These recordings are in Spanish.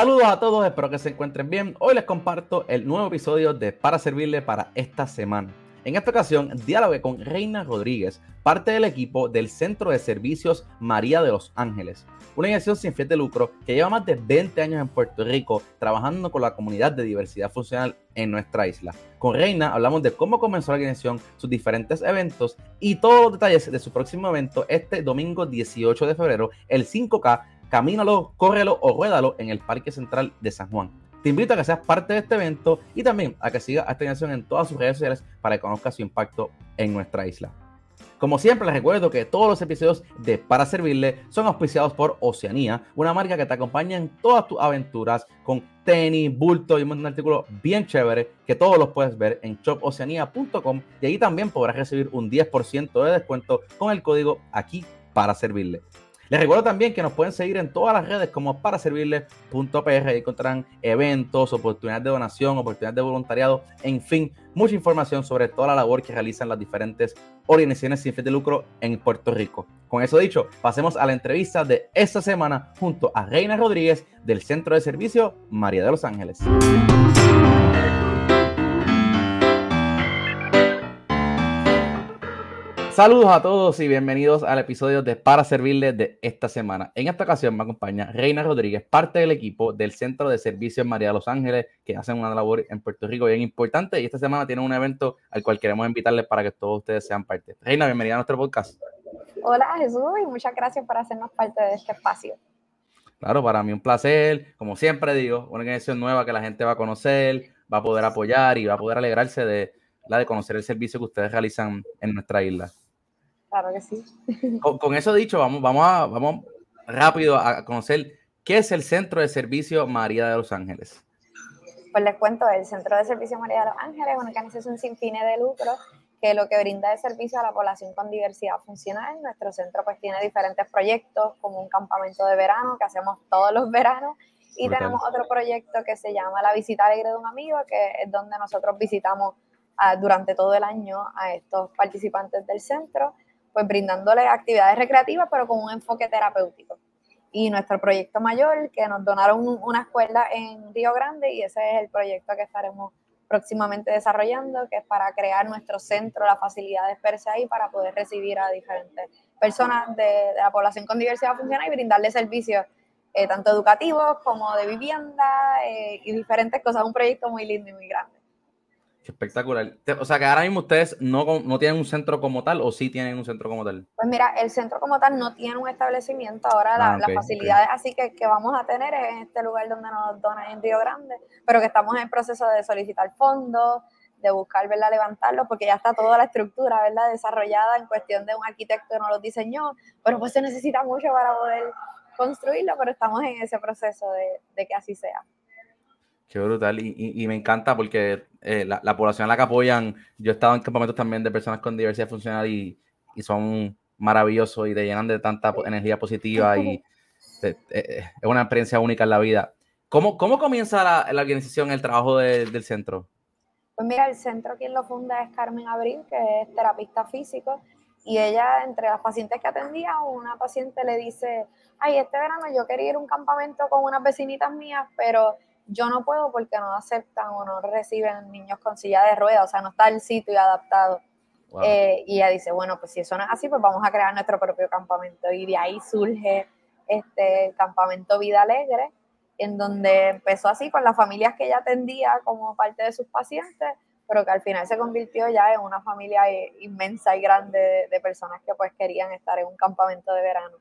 Saludos a todos, espero que se encuentren bien. Hoy les comparto el nuevo episodio de Para Servirle para esta semana. En esta ocasión, dialogué con Reina Rodríguez, parte del equipo del Centro de Servicios María de los Ángeles, una organización sin fin de lucro que lleva más de 20 años en Puerto Rico trabajando con la comunidad de diversidad funcional en nuestra isla. Con Reina hablamos de cómo comenzó la organización, sus diferentes eventos y todos los detalles de su próximo evento este domingo 18 de febrero, el 5K camínalo, córrelo o ruédalo en el Parque Central de San Juan. Te invito a que seas parte de este evento y también a que sigas a esta organización en todas sus redes sociales para que conozcas su impacto en nuestra isla. Como siempre, les recuerdo que todos los episodios de Para Servirle son auspiciados por Oceanía, una marca que te acompaña en todas tus aventuras con tenis, bulto y un montón de artículos bien chéveres que todos los puedes ver en shopoceanía.com y ahí también podrás recibir un 10% de descuento con el código aquí para servirle. Les recuerdo también que nos pueden seguir en todas las redes como para servirles.pr. Ahí encontrarán eventos, oportunidades de donación, oportunidades de voluntariado, en fin, mucha información sobre toda la labor que realizan las diferentes organizaciones sin fin de lucro en Puerto Rico. Con eso dicho, pasemos a la entrevista de esta semana junto a Reina Rodríguez del Centro de Servicio María de los Ángeles. Saludos a todos y bienvenidos al episodio de Para Servirles de esta semana. En esta ocasión me acompaña Reina Rodríguez, parte del equipo del Centro de Servicios María de los Ángeles, que hacen una labor en Puerto Rico bien importante y esta semana tiene un evento al cual queremos invitarles para que todos ustedes sean parte. Reina, bienvenida a nuestro podcast. Hola Jesús y muchas gracias por hacernos parte de este espacio. Claro, para mí un placer. Como siempre digo, una organización nueva que la gente va a conocer, va a poder apoyar y va a poder alegrarse de la de conocer el servicio que ustedes realizan en nuestra isla. Claro que sí. Con, eso dicho, vamos, vamos, a, vamos rápido a conocer qué es el Centro de Servicio María de los Ángeles. Pues les cuento, el Centro de Servicio María de los Ángeles es una organización sin fines de lucro que lo que brinda es servicio a la población con diversidad funcional. Nuestro centro pues tiene diferentes proyectos, como un campamento de verano que hacemos todos los veranos, y tenemos otro proyecto que se llama La Visita Alegre de un Amigo, que es donde nosotros visitamos ah, durante todo el año a estos participantes del centro pues brindándole actividades recreativas, pero con un enfoque terapéutico. Y nuestro proyecto mayor, que nos donaron una escuela en Río Grande, y ese es el proyecto que estaremos próximamente desarrollando, que es para crear nuestro centro, la facilidad de experiencia ahí para poder recibir a diferentes personas de, la población con diversidad funcional y brindarle servicios eh, tanto educativos como de vivienda eh, y diferentes cosas. Un proyecto muy lindo y muy grande. Espectacular. O sea que ahora mismo ustedes no, no tienen un centro como tal o sí tienen un centro como tal. Pues mira, el centro como tal no tiene un establecimiento. Ahora la, ah, las facilidades así que, que, vamos a tener es en este lugar donde nos donan en Río Grande, pero que estamos en el proceso de solicitar fondos, de buscar, ¿verdad? Levantarlo, porque ya está toda la estructura, ¿verdad? Desarrollada en cuestión de un arquitecto que nos lo diseñó, pero pues se necesita mucho para poder construirlo, pero estamos en ese proceso de, de que así sea. Qué brutal. Y, me encanta porque eh, la, población a la que apoyan, yo he estado en campamentos también de personas con diversidad funcional y, son maravillosos y te llenan de tanta energía positiva y eh, es una experiencia única en la vida. ¿Cómo, cómo comienza la, la organización, el trabajo del centro? Pues mira, el centro quien lo funda es Carmen Abril, que es terapista físico, y ella, entre las pacientes que atendía, una paciente le dice, ay, este verano yo quería ir a un campamento con unas vecinitas mías, pero yo no puedo porque no aceptan o no reciben niños con silla de ruedas, o sea, no está el sitio adaptado. Eh, y ella dice, bueno, pues si eso no es así, pues vamos a crear nuestro propio campamento. Y de ahí surge este el campamento Vida Alegre, en donde empezó así con las familias que ella atendía como parte de sus pacientes, pero que al final se convirtió ya en una familia inmensa y grande de, de personas que pues querían estar en un campamento de verano.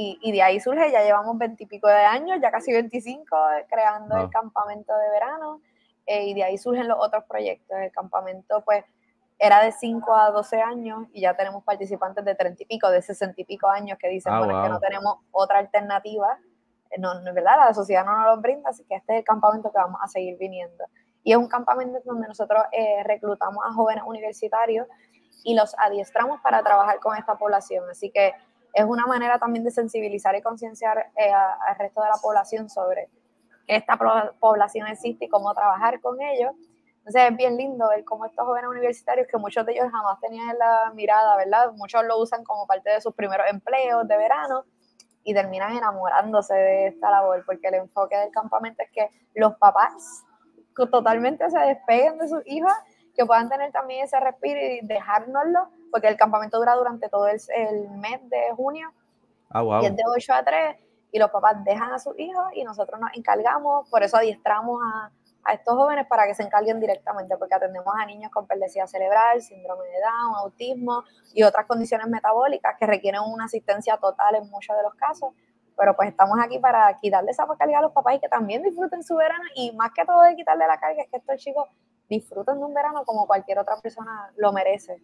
Y, de ahí surge, ya llevamos veintipico de años, ya casi 25 eh, creando el campamento de verano, eh, y de ahí surgen los otros proyectos. El campamento, pues, era de 5 a 12 años y ya tenemos participantes de 30 y pico, de 60 y pico años que dicen, ah, bueno, que no tenemos otra alternativa, eh, no, ¿verdad? La sociedad no nos lo brinda, así que este es el campamento que vamos a seguir viniendo. Y es un campamento donde nosotros reclutamos a jóvenes universitarios y los adiestramos para trabajar con esta población. Así que es una manera también de sensibilizar y concienciar eh, al resto de la población sobre que esta población existe y cómo trabajar con ellos. Entonces es bien lindo ver cómo estos jóvenes universitarios, que muchos de ellos jamás tenían la mirada, ¿verdad? Muchos lo usan como parte de sus primeros empleos de verano y terminan enamorándose de esta labor, porque el enfoque del campamento es que los papás totalmente se despeguen de sus hijos, que puedan tener también ese respiro y dejárnoslo, porque el campamento dura durante todo el, mes de junio, ah, wow. y es de 8 a 3, y los papás dejan a sus hijos y nosotros nos encargamos, por eso adiestramos a, a estos jóvenes para que se encarguen directamente, porque atendemos a niños con perlesía cerebral, síndrome de Down, autismo y otras condiciones metabólicas que requieren una asistencia total en muchos de los casos. Pero pues estamos aquí para quitarle esa carga a los papás y que también disfruten su verano y más que todo de quitarle la carga es que estos chicos disfruten de un verano como cualquier otra persona lo merece.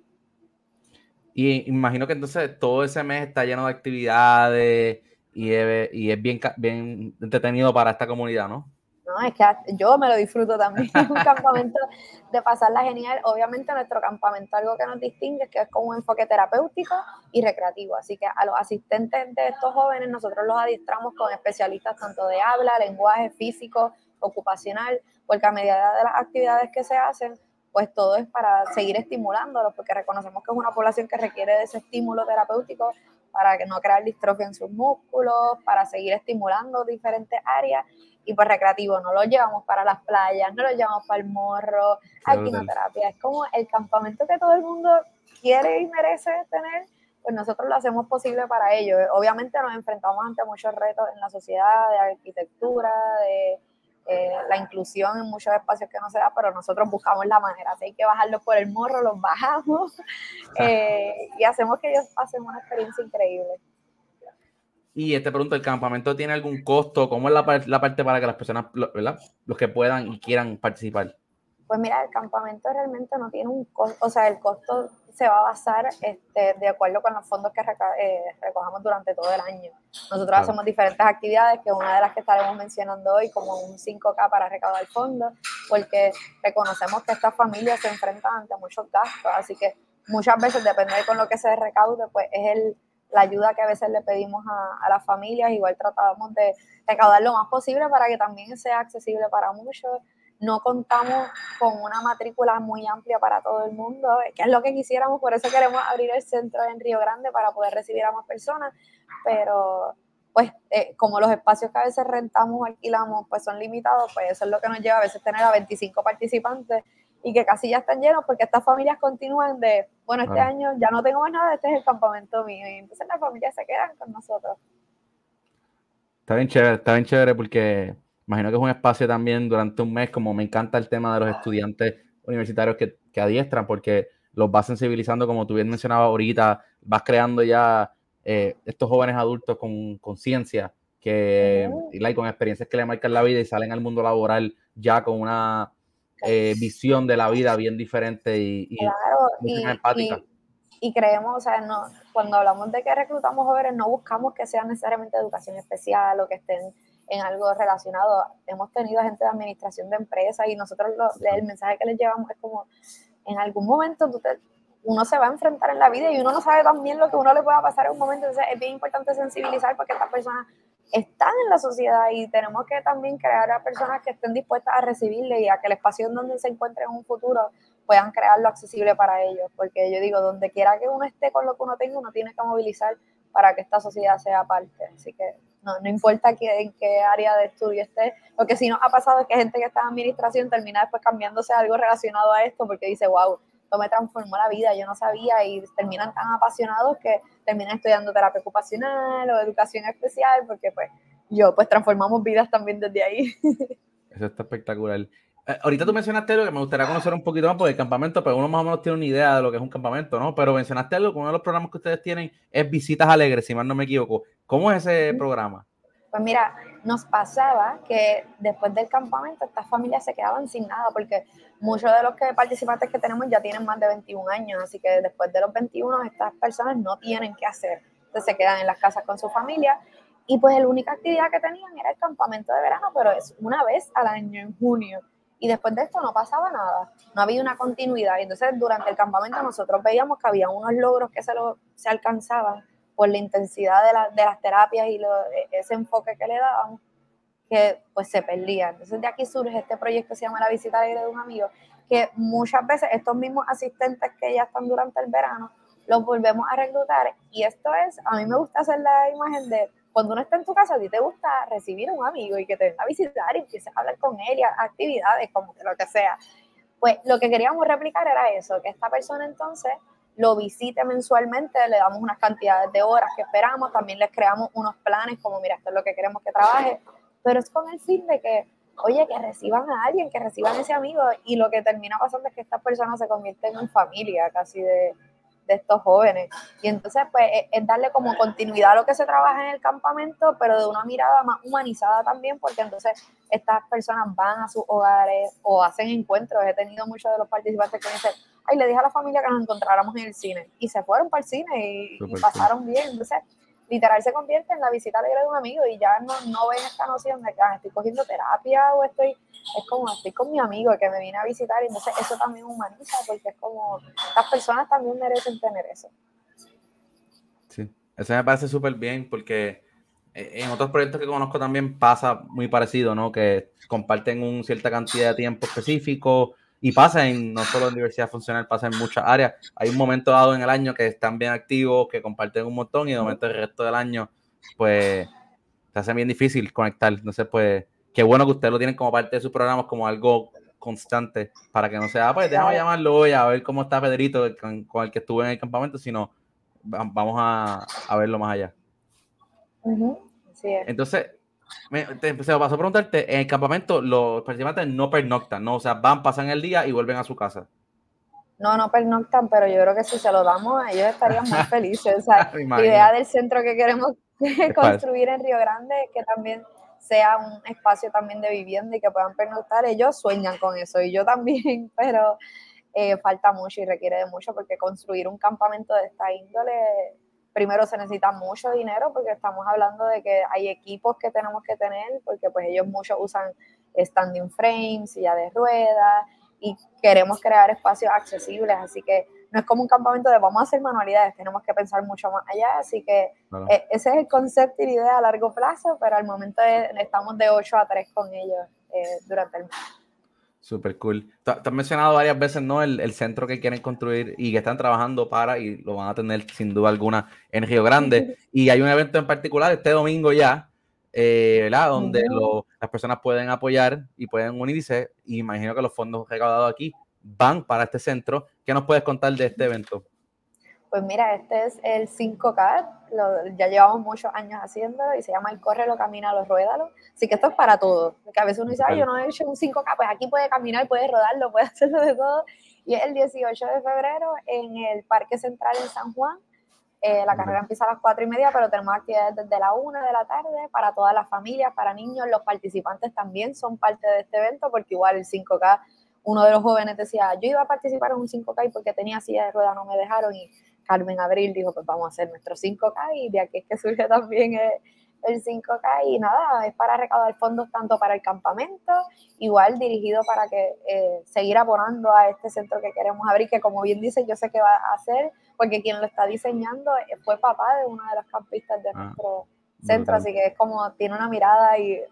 Y imagino que entonces todo ese mes está lleno de actividades y es, bien, bien entretenido para esta comunidad, ¿no? No, es que yo me lo disfruto también. un campamento de pasarla genial. Obviamente nuestro campamento algo que nos distingue es que es con un enfoque terapéutico y recreativo. Así que a los asistentes de estos jóvenes nosotros los adiestramos con especialistas tanto de habla, lenguaje físico, ocupacional, porque a medida de las actividades que se hacen, pues todo es para seguir estimulándolos, porque reconocemos que es una población que requiere de ese estímulo terapéutico para que no crear distrofia en sus músculos, para seguir estimulando diferentes áreas y pues recreativo, no lo llevamos para las playas, no lo llevamos para el morro, hay quimioterapia, es como el campamento que todo el mundo quiere y merece tener, pues nosotros lo hacemos posible para ello. Obviamente nos enfrentamos ante muchos retos en la sociedad, de arquitectura, de eh, la inclusión en muchos espacios que no se da, pero nosotros buscamos la manera. Si hay que bajarlos por el morro, los bajamos eh, y hacemos que ellos pasen una experiencia increíble. Y este pregunta, ¿el campamento tiene algún costo? ¿Cómo es la, parte para que las personas, ¿verdad? los que puedan y quieran participar? Pues mira, el campamento realmente no tiene un costo, o sea, el costo se va a basar este, de acuerdo con los fondos que eh, recogamos durante todo el año. Nosotros hacemos diferentes actividades, que una de las que estaremos mencionando hoy, como un 5K para recaudar fondos, porque reconocemos que estas familias se enfrentan ante muchos gastos, así que muchas veces, depende de con lo que se recaude, pues es el la ayuda que a veces le pedimos a, las familias, igual tratamos de recaudar lo más posible para que también sea accesible para muchos. No contamos con una matrícula muy amplia para todo el mundo, que es lo que quisiéramos, por eso queremos abrir el centro en Río Grande para poder recibir a más personas, pero pues eh, como los espacios que a veces rentamos o alquilamos pues son limitados, pues eso es lo que nos lleva a veces tener a 25 participantes y que casi ya están llenos porque estas familias continúan de, bueno, este año ya no tengo más nada, este es el campamento mío. Y entonces las familias se quedan con nosotros. Está bien chévere, está bien chévere porque imagino que es un espacio también durante un mes, como me encanta el tema de los estudiantes universitarios que, que adiestran, porque los vas sensibilizando, como tú bien mencionabas ahorita, vas creando ya eh, estos jóvenes adultos con conciencia que, y con experiencias que le marcan la vida y salen al mundo laboral ya con una eh, visión de la vida bien diferente y, y empática. Y, creemos, o sea, no, cuando hablamos de que reclutamos jóvenes, no buscamos que sean necesariamente educación especial o que estén en algo relacionado. Hemos tenido gente de administración de empresas y nosotros el mensaje que les llevamos es como, en algún momento uno se va a enfrentar en la vida y uno no sabe también lo que uno le pueda pasar en un momento. Entonces es bien importante sensibilizar porque estas personas están en la sociedad y tenemos que también crear a personas que estén dispuestas a recibirle y a que el espacio en donde se encuentren en un futuro puedan crearlo accesible para ellos, porque yo digo, donde quiera que uno esté con lo que uno tenga, uno tiene que movilizar para que esta sociedad sea parte, así que no, no importa que, en qué área de estudio esté, lo que sí nos ha pasado es que gente que está en administración termina después cambiándose algo relacionado a esto porque dice, wow, esto me transformó la vida, yo no sabía y terminan tan apasionados que terminan estudiando terapia ocupacional o educación especial porque pues yo pues transformamos vidas también desde ahí. Eso está espectacular. Eh, ahorita tú mencionaste algo que me gustaría conocer un poquito más por el campamento, pero uno más o menos tiene una idea de lo que es un campamento, ¿no? Pero mencionaste algo que uno de los programas que ustedes tienen es Visitas Alegres, si mal no me equivoco. ¿Cómo es ese programa? Pues mira, nos pasaba que después del campamento estas familias se quedaban sin nada porque muchos de los que participantes que tenemos ya tienen más de 21 años, así que después de los 21 estas personas no tienen qué hacer, entonces se quedan en las casas con su familia y pues la única actividad que tenían era el campamento de verano, pero es una vez al año en junio y después de esto no pasaba nada, no había una continuidad. Entonces, durante el campamento nosotros veíamos que había unos logros que se, lo, se alcanzaban por la intensidad de, de las terapias y e, ese enfoque que le daban, que pues se perdía. Entonces de aquí surge este proyecto que se llama La Visita Alegre de un Amigo, que muchas veces estos mismos asistentes que ya están durante el verano, los volvemos a reclutar y esto es, a mí me gusta hacer la imagen de cuando uno está en tu casa, a ti te gusta recibir a un amigo y que te venga a visitar y empieces a hablar con él y actividades, como que lo que sea. Pues lo que queríamos replicar era eso, que esta persona entonces lo visite mensualmente, le damos unas cantidades de horas que esperamos, también les creamos unos planes como, mira, esto es lo que queremos que trabaje, pero es con el fin de que, oye, que reciban a alguien, que reciban a ese amigo, y lo que termina pasando es que estas personas se convierten en familia casi de, de estos jóvenes. Y entonces, pues, es, darle como continuidad a lo que se trabaja en el campamento, pero de una mirada más humanizada también, porque entonces estas personas van a sus hogares o hacen encuentros. He tenido muchos de los participantes que dicen, ay, le dije a la familia que nos encontráramos en el cine. Y se fueron para el cine y, y pasaron bien. Entonces, literal se convierte en la visita alegre de un amigo y ya no, no ven esta noción de que ah, estoy cogiendo terapia o estoy, es como estoy con mi amigo que me viene a visitar y entonces eso también humaniza porque es como, las personas también merecen tener eso. Sí, eso me parece súper bien porque eh, en otros proyectos que conozco también pasa muy parecido, ¿no? Que comparten una cierta cantidad de tiempo específico y pasa en no solo en diversidad funcional, pasa en muchas áreas. Hay un momento dado en el año que están bien activos, que comparten un montón y de momento el resto del año, pues se hace bien difícil conectar. Entonces, pues, qué bueno que ustedes lo tienen como parte de sus programas, como algo constante, para que no sea, ah, pues déjame llamarlo hoy a ver cómo está Pedrito con, el que estuve en el campamento, sino vamos a, verlo más allá. Entonces, me, te, paso a preguntarte, en el campamento los participantes no pernoctan, ¿no? O sea, van, pasan el día y vuelven a su casa. No, no pernoctan, pero yo creo que si se lo damos, ellos estarían muy felices. O sea, la idea del centro que queremos construir en Río Grande es que también sea un espacio también de vivienda y que puedan pernoctar. Ellos sueñan con eso y yo también, pero eh, falta mucho y requiere de mucho porque construir un campamento de esta índole primero se necesita mucho dinero porque estamos hablando de que hay equipos que tenemos que tener porque pues ellos muchos usan standing frames, silla de ruedas y queremos crear espacios accesibles, así que no es como un campamento de vamos a hacer manualidades, tenemos que pensar mucho más allá, así que eh, ese es el concepto y la idea a largo plazo, pero al momento estamos de 8 a 3 con ellos eh, durante el mes. Súper cool. Te has mencionado varias veces, ¿no? El, centro que quieren construir y que están trabajando para y lo van a tener sin duda alguna en Río Grande. Y hay un evento en particular este domingo ya, eh, ¿verdad? Donde las personas pueden apoyar y pueden unirse. Y imagino que los fondos recaudados aquí van para este centro. ¿Qué nos puedes contar de este evento? Pues mira, este es el 5K, ya llevamos muchos años haciendo y se llama el corre, lo camina, lo ruédalo. Así que esto es para todo. Porque a veces uno dice, Ay, yo no he hecho un 5K, pues aquí puede caminar, puede rodarlo, puede hacerlo de todo. Y es el 18 de febrero en el Parque Central en San Juan. Eh, la carrera empieza a las 4 y media, pero tenemos actividades desde la 1 de la tarde para todas las familias, para niños. Los participantes también son parte de este evento porque igual el 5K, uno de los jóvenes decía, yo iba a participar en un 5K y porque tenía silla de ruedas no me dejaron y Carmen Abril dijo, pues vamos a hacer nuestro 5K y de aquí es que surge también el, 5K y nada, es para recaudar fondos tanto para el campamento, igual dirigido para que eh, seguir abonando a este centro que queremos abrir, que como bien dice, yo sé que va a hacer, porque quien lo está diseñando fue papá de una de las campistas de ah, nuestro centro, así que es como, tiene una mirada y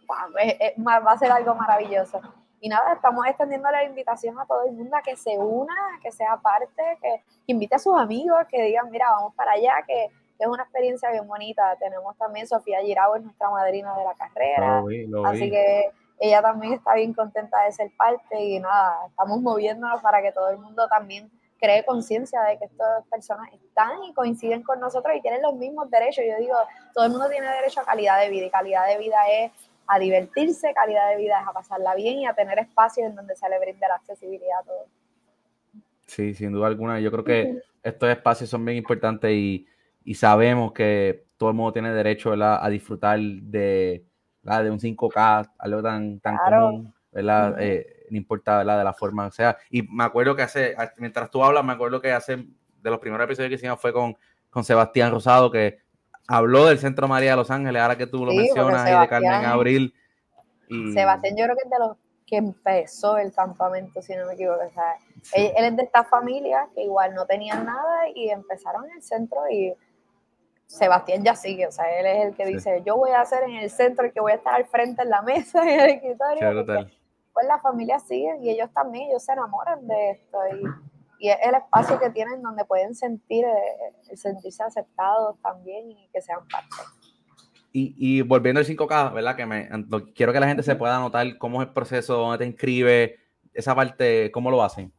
va a ser algo maravilloso. Y nada, estamos extendiendo la invitación a todo el mundo a que se una, que sea parte, que, invite a sus amigos, que digan, mira, vamos para allá, que, es una experiencia bien bonita. Tenemos también Sofía Girao, es nuestra madrina de la carrera. así que ella también está bien contenta de ser parte y nada, estamos moviéndonos para que todo el mundo también cree conciencia de que estas personas están y coinciden con nosotros y tienen los mismos derechos. Yo digo, todo el mundo tiene derecho a calidad de vida y calidad de vida es a divertirse, calidad de vida es a pasarla bien y a tener espacios en donde se le brinde la accesibilidad a todos. Sí, sin duda alguna. Yo creo que estos espacios son bien importantes y, sabemos que todo el mundo tiene derecho a disfrutar de, de un 5K, algo tan, tan común, ¿verdad? Eh, no importa de la forma que sea. Y me acuerdo que hace, mientras tú hablas, me acuerdo que hace de los primeros episodios que hicimos fue con, con Sebastián Rosado, que habló del Centro María de Los Ángeles, ahora que tú lo mencionas, y de Carmen Abril. Y... Sebastián, yo creo que es de los que empezó el campamento, si no me equivoco. él, es de esta familia que igual no tenían nada y empezaron en el centro y Sebastián ya sigue, o sea, él es el que dice, yo voy a hacer en el centro y que voy a estar al frente en la mesa en el escritorio. pues la familia sigue y ellos también, ellos se enamoran de esto y y es el espacio que tienen donde pueden sentir, eh, sentirse aceptados también y que sean parte. Y, volviendo al 5K, ¿verdad? Que me quiero que la gente se pueda anotar cómo es el proceso, dónde te inscribes, esa parte, ¿cómo lo hacen?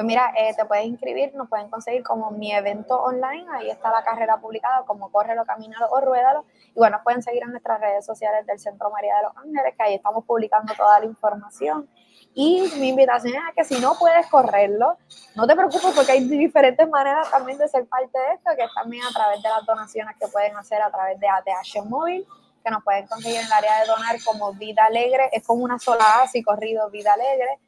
Pues mira, eh, te puedes inscribir, nos pueden conseguir como mi evento online, ahí está la carrera publicada, como Córrelo, Camínalo o Ruédalo. Y bueno, nos pueden seguir en nuestras redes sociales del Centro María de los Ángeles, que ahí estamos publicando toda la información. Y mi invitación es a que si no puedes correrlo, no te preocupes porque hay diferentes maneras también de ser parte de esto, que es también a través de las donaciones que pueden hacer a través de ATH Móvil, que nos pueden conseguir en el área de donar como Vida Alegre, es como una sola A, así corrido Vida Alegre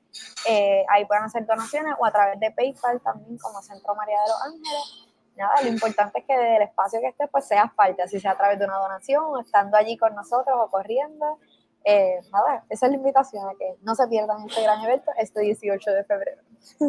eh, ahí pueden hacer donaciones o a través de PayPal también como Centro María de los Ángeles. Nada, lo importante es que del espacio que estés, pues seas parte, así sea a través de una donación, estando allí con nosotros o corriendo. Eh, nada, esa es la invitación a que no se pierdan este gran evento este 18 de febrero.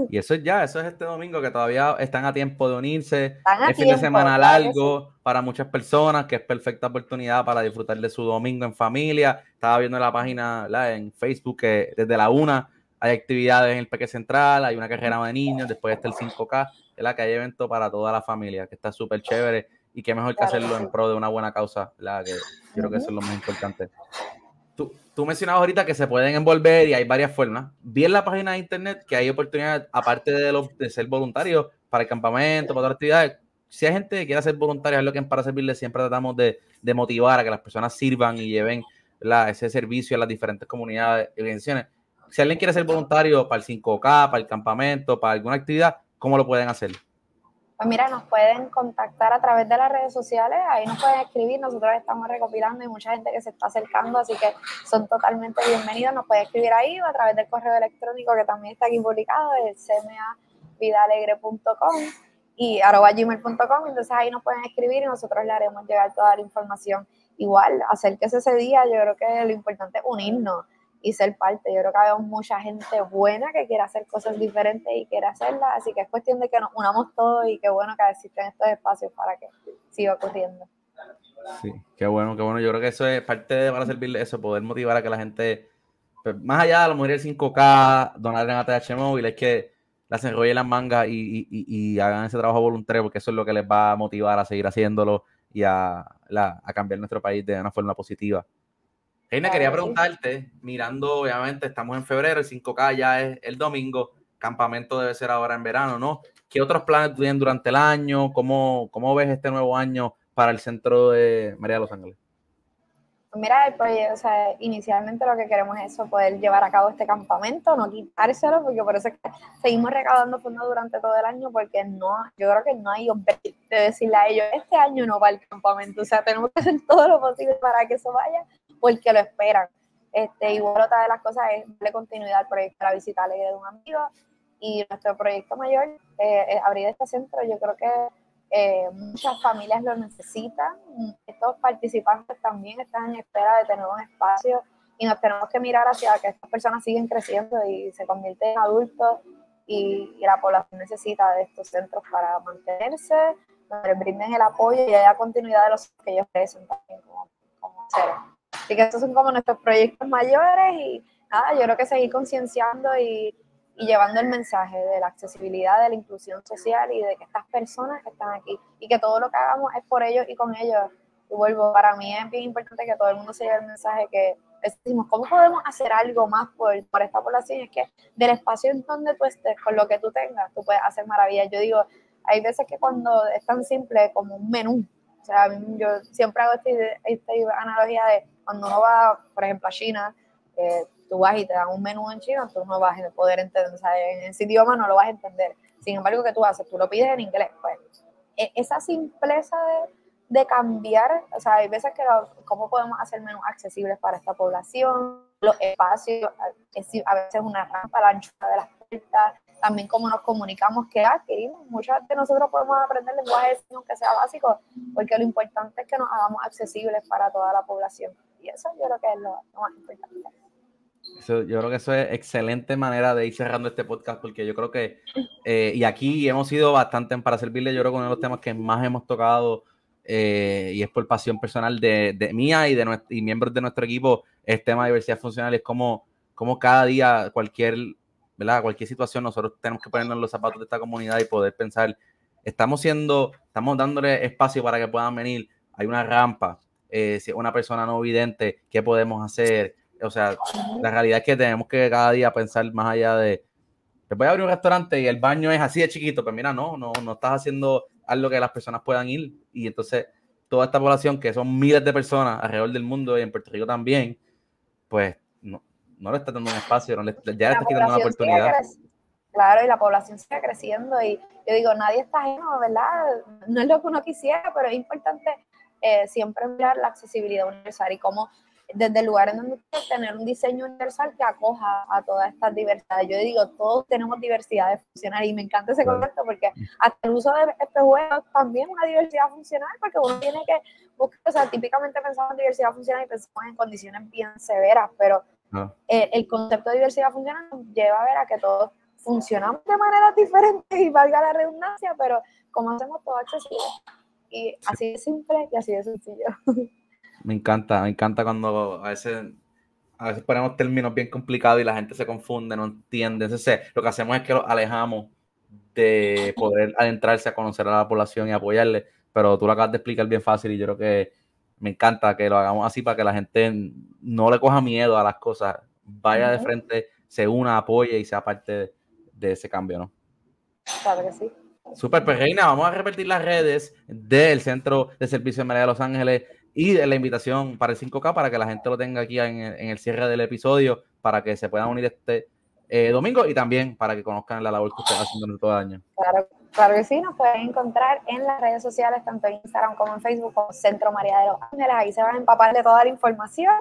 Y eso es ya, eso es este domingo que todavía están a tiempo de unirse. es fin de semana largo para muchas personas, que es perfecta oportunidad para disfrutar de su domingo en familia. Estaba viendo la página en Facebook que desde la una hay actividades en el Peque Central, hay una carrera de niños, después está el 5K, la que hay evento para toda la familia, que está súper chévere y qué mejor que hacerlo en pro de una buena causa, la que creo que eso es lo más importante. Tú, tú mencionabas ahorita que se pueden envolver y hay varias formas. Vi en la página de internet que hay oportunidades, aparte de, los, de ser voluntarios para el campamento, para otras actividades. Si hay gente que quiere ser voluntaria, es lo que en Para Servirle siempre tratamos de, de motivar a que las personas sirvan y lleven ese servicio a las diferentes comunidades y organizaciones si alguien quiere ser voluntario para el 5K, para el campamento, para alguna actividad, ¿cómo lo pueden hacer? Pues mira, nos pueden contactar a través de las redes sociales, ahí nos pueden escribir, nosotros estamos recopilando y mucha gente que se está acercando, así que son totalmente bienvenidos, nos pueden escribir ahí o a través del correo electrónico que también está aquí publicado, el cmavidalegre.com y arroba gmail.com, entonces ahí nos pueden escribir y nosotros le haremos llegar toda la información. Igual, acérquese ese día, yo creo que lo importante es unirnos y ser parte. Yo creo que hay mucha gente buena que quiere hacer cosas diferentes y quiere hacerlas, así que es cuestión de que nos unamos todos y qué bueno que existen estos espacios para que siga ocurriendo. Sí, qué bueno, qué bueno. Yo creo que eso es parte de para servirle eso, poder motivar a que la gente, pues, más allá de mejor el 5K, donar en ATH móvil, es que las enrollen las mangas y, y, y, hagan ese trabajo voluntario, porque eso es lo que les va a motivar a seguir haciéndolo y a, a cambiar nuestro país de una forma positiva. Reina, quería preguntarte, mirando, obviamente, estamos en febrero, el 5K ya es el domingo, campamento debe ser ahora en verano, ¿no? ¿Qué otros planes tienen durante el año? ¿Cómo, ¿Cómo ves este nuevo año para el centro de María de los Ángeles? Pues mira, el proyecto, o sea, inicialmente lo que queremos es eso, poder llevar a cabo este campamento, no quitárselo, porque por eso es que seguimos recaudando fondos durante todo el año, porque no, yo creo que no hay de decirle a ellos, este año no va el campamento, o sea, tenemos que hacer todo lo posible para que eso vaya, porque lo esperan. Este, igual otra de las cosas es darle continuidad al proyecto la visita alegre de un amigo y nuestro proyecto mayor eh, es abrir este centro. Yo creo que eh, muchas familias lo necesitan. Estos participantes también están en espera de tener un espacio y nos tenemos que mirar hacia que estas personas siguen creciendo y se convierten en adultos y, la población necesita de estos centros para mantenerse, donde brinden el apoyo y haya continuidad de los que ellos crecen también como, como seres. Así que estos son como nuestros proyectos mayores y nada, yo creo que seguir concienciando y, y, llevando el mensaje de la accesibilidad, de la inclusión social y de que estas personas están aquí y que todo lo que hagamos es por ellos y con ellos. Y vuelvo, para mí es bien importante que todo el mundo se lleve el mensaje que decimos, ¿cómo podemos hacer algo más por, por esta población? es que del espacio en donde tú estés, con lo que tú tengas, tú puedes hacer maravillas. Yo digo, hay veces que cuando es tan simple como un menú, o sea, yo siempre hago esta analogía de cuando uno va, por ejemplo, a China, eh, tú vas y te dan un menú en chino, tú no vas a poder entender, o sea, en ese idioma no lo vas a entender. Sin embargo, ¿qué tú haces? Tú lo pides en inglés. Pues e, esa simpleza de, de cambiar, o sea, hay veces que, ¿cómo podemos hacer menús accesibles para esta población? Los espacios, a veces una rampa, la anchura de las puertas, también cómo nos comunicamos, que. Ah, Muchas de nosotros podemos aprender lenguaje aunque sea básico, porque lo importante es que nos hagamos accesibles para toda la población. Y eso yo creo que es lo, más importante. yo creo que eso es excelente manera de ir cerrando este podcast, porque yo creo que, eh, y aquí hemos sido bastante para servirle, yo creo que uno de los temas que más hemos tocado, eh, y es por pasión personal de, de mía y de y miembros de nuestro equipo, es tema de diversidad funcional, es como, como cada día cualquier ¿verdad? Cualquier situación, nosotros tenemos que ponernos en los zapatos de esta comunidad y poder pensar, estamos siendo, estamos dándole espacio para que puedan venir, hay una rampa, eh, si una persona no vidente, qué podemos hacer. O sea, la realidad es que tenemos que cada día pensar más allá de, te voy a abrir un restaurante y el baño es así de chiquito, pues mira, no, no, no estás haciendo algo que las personas puedan ir y entonces toda esta población, que son miles de personas alrededor del mundo y en Puerto Rico también, pues no, le está dando un espacio, no le, ya le está quitando una oportunidad. Claro, y la población sigue creciendo y yo digo, nadie está ajeno, ¿verdad? No es lo que uno quisiera, pero es importante eh, siempre mirar la accesibilidad universal y cómo desde el lugar en donde tener un diseño universal que acoja a todas estas diversidades. Yo digo, todos tenemos diversidad funcional y me encanta ese concepto porque hasta el uso de espejuelos también es una diversidad funcional porque uno tiene que buscar, o sea, típicamente pensamos en diversidad funcional y pensamos en condiciones bien severas, pero ah. eh, el concepto de diversidad funcional nos lleva a ver a que todos funcionamos de maneras diferentes y valga la redundancia, pero como hacemos todo accesible. Y así de simple y así de sencillo. Me encanta, me encanta cuando a veces, a veces ponemos términos bien complicados y la gente se confunde, no entiende. Entonces, lo que hacemos es que los alejamos de poder adentrarse a conocer a la población y apoyarle. Pero tú lo acabas de explicar bien fácil y yo creo que me encanta que lo hagamos así para que la gente no le coja miedo a las cosas, vaya de frente, se una, apoye y sea parte de, ese cambio, ¿no? Claro que sí. Super, pues Reina, vamos a repetir las redes del Centro de Servicio de María de Los Ángeles y la invitación para el 5K para que la gente lo tenga aquí en el, cierre del episodio, para que se puedan unir este eh, domingo y también para que conozcan la labor que ustedes hacen durante todo el año. Claro, claro que sí, nos pueden encontrar en las redes sociales, tanto en Instagram como en Facebook, como Centro María de los Ángeles. Ahí se van a empapar de toda la información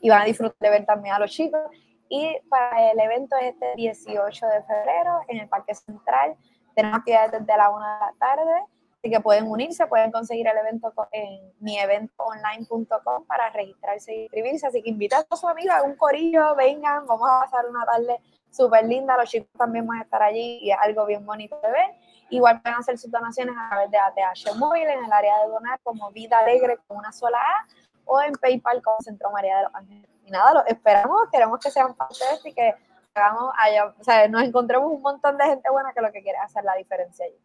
y van a disfrutar de ver también a los chicos. Y para el evento este 18 de febrero en el Parque Central, tenemos actividades desde la 1 de la tarde que pueden unirse, pueden conseguir el evento en mieventoonline.com para registrarse y inscribirse. Así que invitan a su amiga, a un corillo, vengan, vamos a pasar una tarde súper linda. Los chicos también van a estar allí y es algo bien bonito de ver. Igual pueden hacer sus donaciones a través de ATH Móvil en el área de donar como Vida Alegre con una sola A o en PayPal como Centro María de los Ángeles. Y nada, los esperamos, queremos que sean parte de esto y que hagamos allá, o sea, nos encontremos un montón de gente buena que lo que quiere hacer la diferencia allí.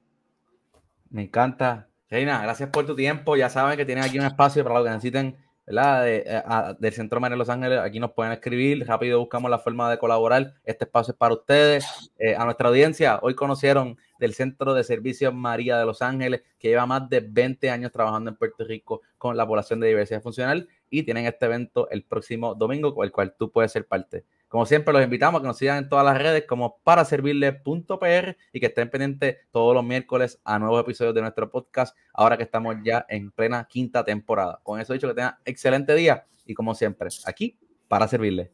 Me encanta. Reina, gracias por tu tiempo. Ya saben que tienen aquí un espacio para lo que necesiten, Eh, del Centro María de Los Ángeles. Aquí nos pueden escribir. Rápido buscamos la forma de colaborar. Este espacio es para ustedes. Eh, a nuestra audiencia, hoy conocieron del Centro de Servicios María de Los Ángeles, que lleva más de 20 años trabajando en Puerto Rico con la población de diversidad funcional y tienen este evento el próximo domingo, con el cual tú puedes ser parte. Como siempre, los invitamos a que nos sigan en todas las redes como para servirle.pr y que estén pendientes todos los miércoles a nuevos episodios de nuestro podcast, ahora que estamos ya en plena quinta temporada. Con eso dicho, que tengan excelente día y como siempre, aquí para servirle.